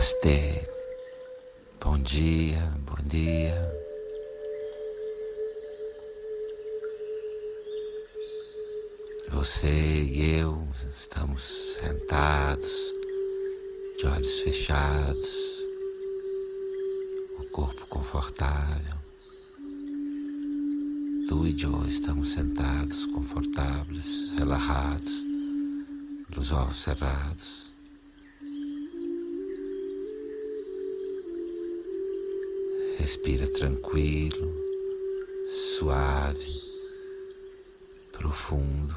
Namastê. Bom dia, bom dia. Você e eu estamos sentados, de olhos fechados, o corpo confortável. Tu e eu estamos sentados, confortáveis, relaxados, os olhos cerrados. Respira tranquilo, suave, profundo,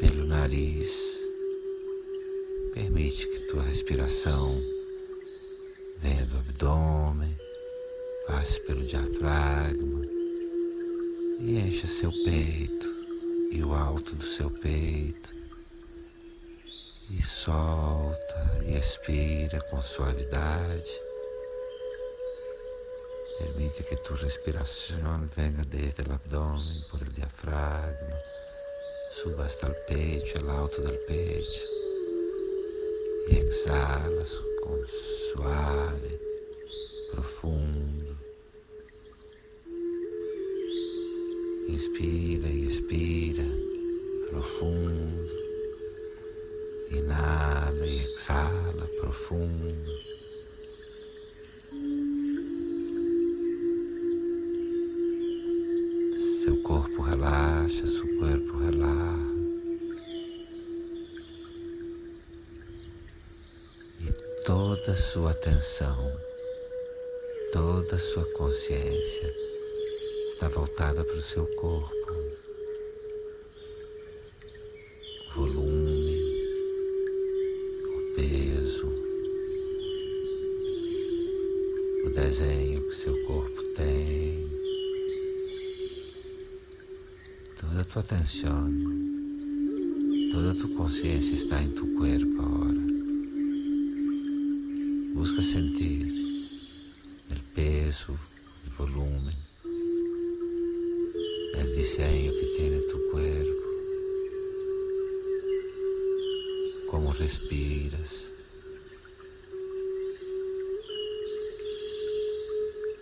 pelo nariz. Permite que tua respiração venha do abdômen, passe pelo diafragma e encha seu peito e o alto do seu peito. E solta e expira com suavidade. Permite que tu respiración venga desde el abdomen, por el diafragma, suba hasta el pecho, el alto del pecho. Y exhalas con suave, profundo. Inspira e expira profundo. Inhala e exhala profundo. Corpo relaxa, seu corpo relaxa. E toda a sua atenção, toda a sua consciência está voltada para o seu corpo. Volume, Toda a tua atenção, toda a tua consciência está em tu corpo agora. Busca sentir o peso, o volume, o desenho que em tu corpo. Como respiras.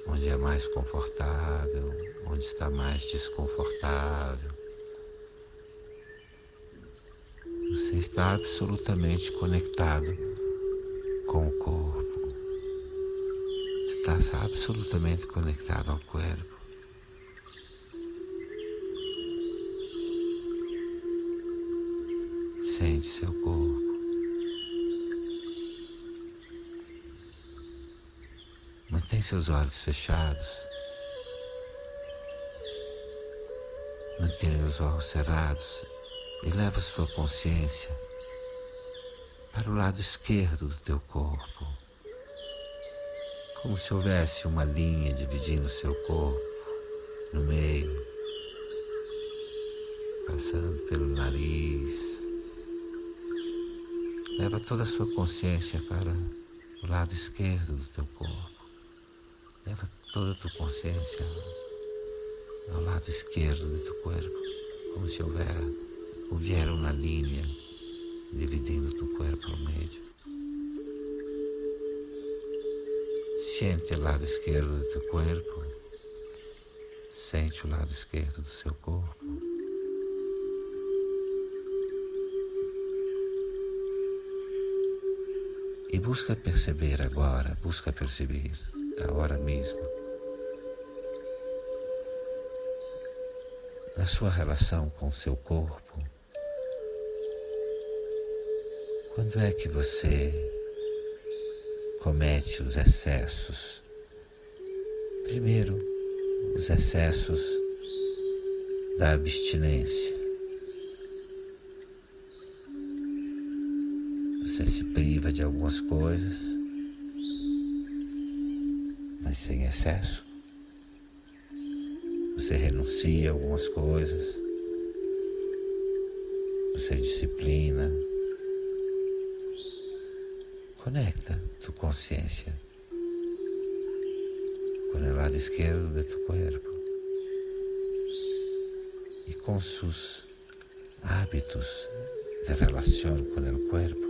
Onde é mais confortável, onde está mais desconfortável. Você está absolutamente conectado com o corpo. Está absolutamente conectado ao corpo. Sente seu corpo. Mantém seus olhos fechados. Mantenha os olhos cerrados e leva sua consciência para o lado esquerdo do teu corpo, como se houvesse uma linha dividindo seu corpo no meio, passando pelo nariz. Leva toda a sua consciência para o lado esquerdo do teu corpo. Leva toda a tua consciência ao lado esquerdo do teu corpo, como se houvera, uma linha dividindo o teu corpo ao meio. Sente o lado esquerdo do teu corpo, sente o lado esquerdo do seu corpo. E busca perceber agora, busca perceber agora mesmo, na sua relação com o seu corpo, quando é que você comete os excessos? Primeiro, os excessos da abstinência. Você se priva de algumas coisas, mas sem excesso. Você renuncia a algumas coisas. Você disciplina. Conecta tu consciência com o lado esquerdo de tu corpo e com sus hábitos de relação com o corpo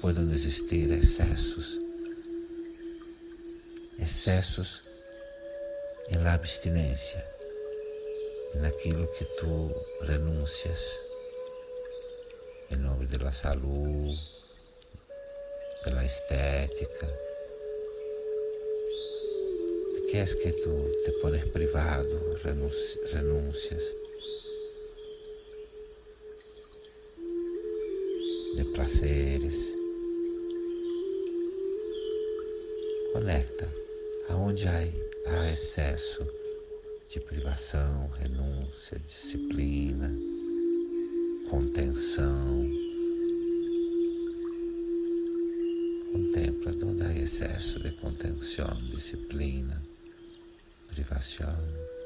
pode não existir excessos. Excessos na abstinência, naquilo que tu renúncias em nome da saúde, da estética. Queres que tu te pones privado, renúncias de prazeres. Conecta aonde há, há excesso de privação, renúncia, disciplina, contenção. Contempla onde há excesso de contenção, disciplina, privação.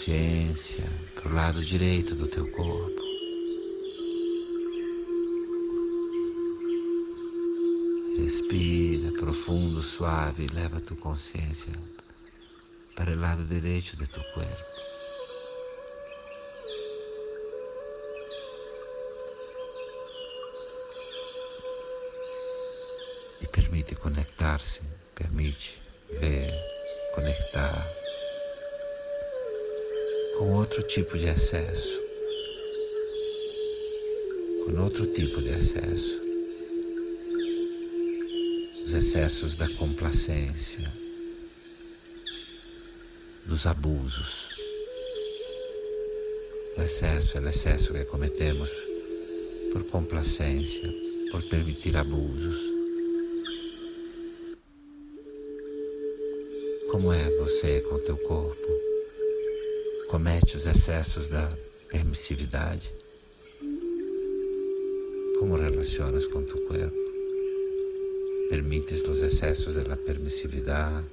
Consciência para o lado direito do teu corpo. Respira profundo, suave e leva a tua consciência para o lado direito do teu corpo. permite conectar-se, permite ver, conectar outro tipo de acesso, com outro tipo de acesso, os excessos da complacência, dos abusos. O excesso é o excesso que cometemos por complacência, por permitir abusos. Como é você com teu corpo? Comete os excessos da permissividade? Como relacionas com teu corpo? Permites os excessos da permissividade?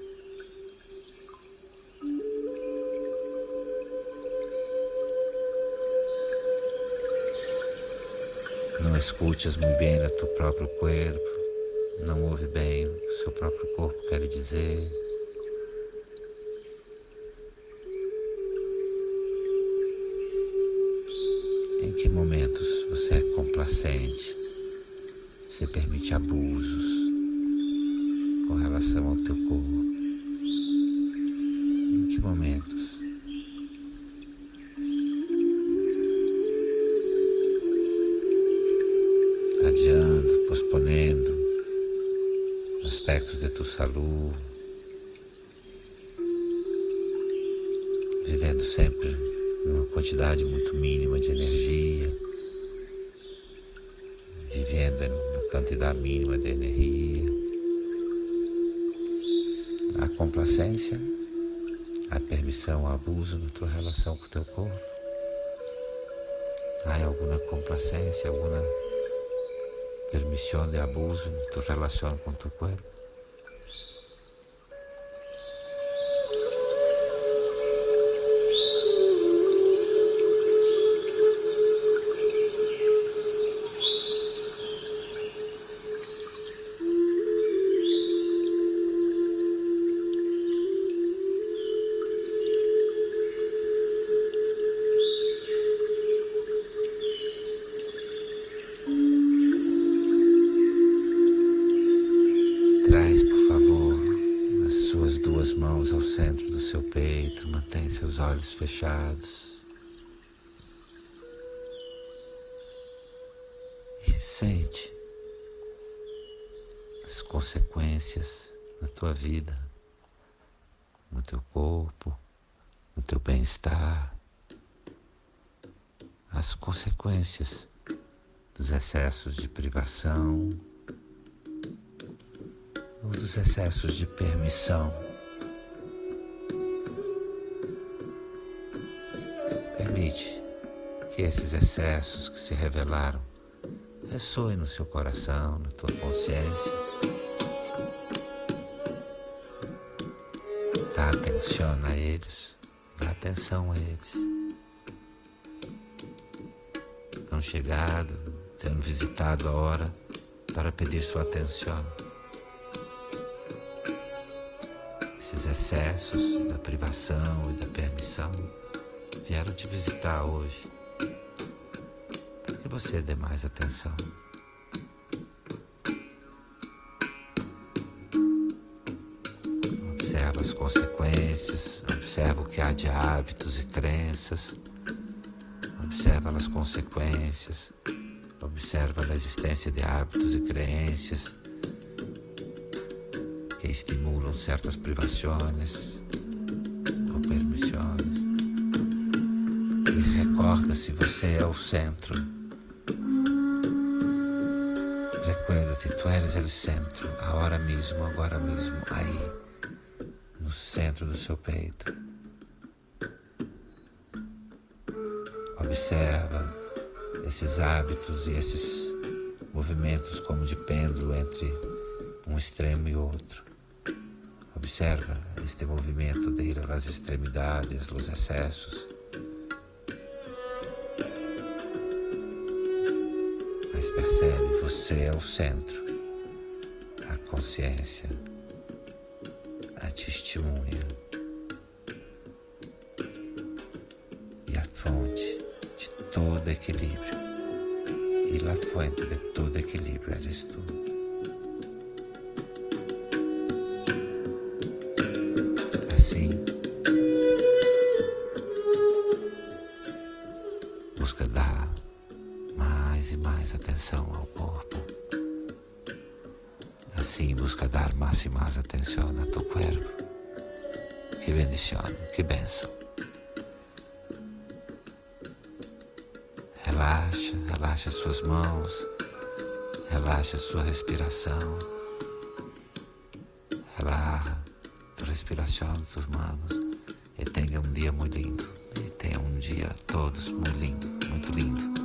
Não escutes muito bem o teu próprio corpo, não ouve bem o seu próprio corpo quer dizer. Que momentos você é complacente? Você permite abusos com relação ao teu corpo? Em que momentos? Adiando, posponendo aspectos de tua saúde, vivendo sempre uma quantidade muito mínima de energia, vivendo na quantidade mínima de energia. A complacência, a permissão, abuso na tua relação com o teu corpo. Há alguma complacência, alguma permissão de abuso na tua relação com o teu corpo? Sente as consequências na tua vida, no teu corpo, no teu bem-estar, as consequências dos excessos de privação ou dos excessos de permissão. Permite que esses excessos que se revelaram ressoem no seu coração, na tua consciência. Dá atenção a eles, dá atenção a eles. Tão chegado, tendo visitado a hora para pedir sua atenção. Esses excessos da privação e da permissão vieram te visitar hoje que você dê mais atenção. Observa as consequências, observa o que há de hábitos e crenças, observa as consequências, observa a existência de hábitos e crenças que estimulam certas privações ou permissões. E recorda se você é o centro Recuerda-te, tu eres o centro, agora mesmo, agora mesmo, aí, no centro do seu peito. Observa esses hábitos e esses movimentos como de pêndulo entre um extremo e outro. Observa este movimento de ir às extremidades, os excessos. Você é o centro, a consciência, a testemunha e a fonte de todo equilíbrio. E a fonte de todo equilíbrio eres tu. Atenção ao corpo. Assim busca dar mais e mais atenção a tu corpo. Que bendição, que benção. Relaxa, relaxa suas mãos, relaxa sua respiração. Relaxa a respiração tuas mãos e tenha um dia muito lindo. E tenha um dia todos muito lindo, muito lindo.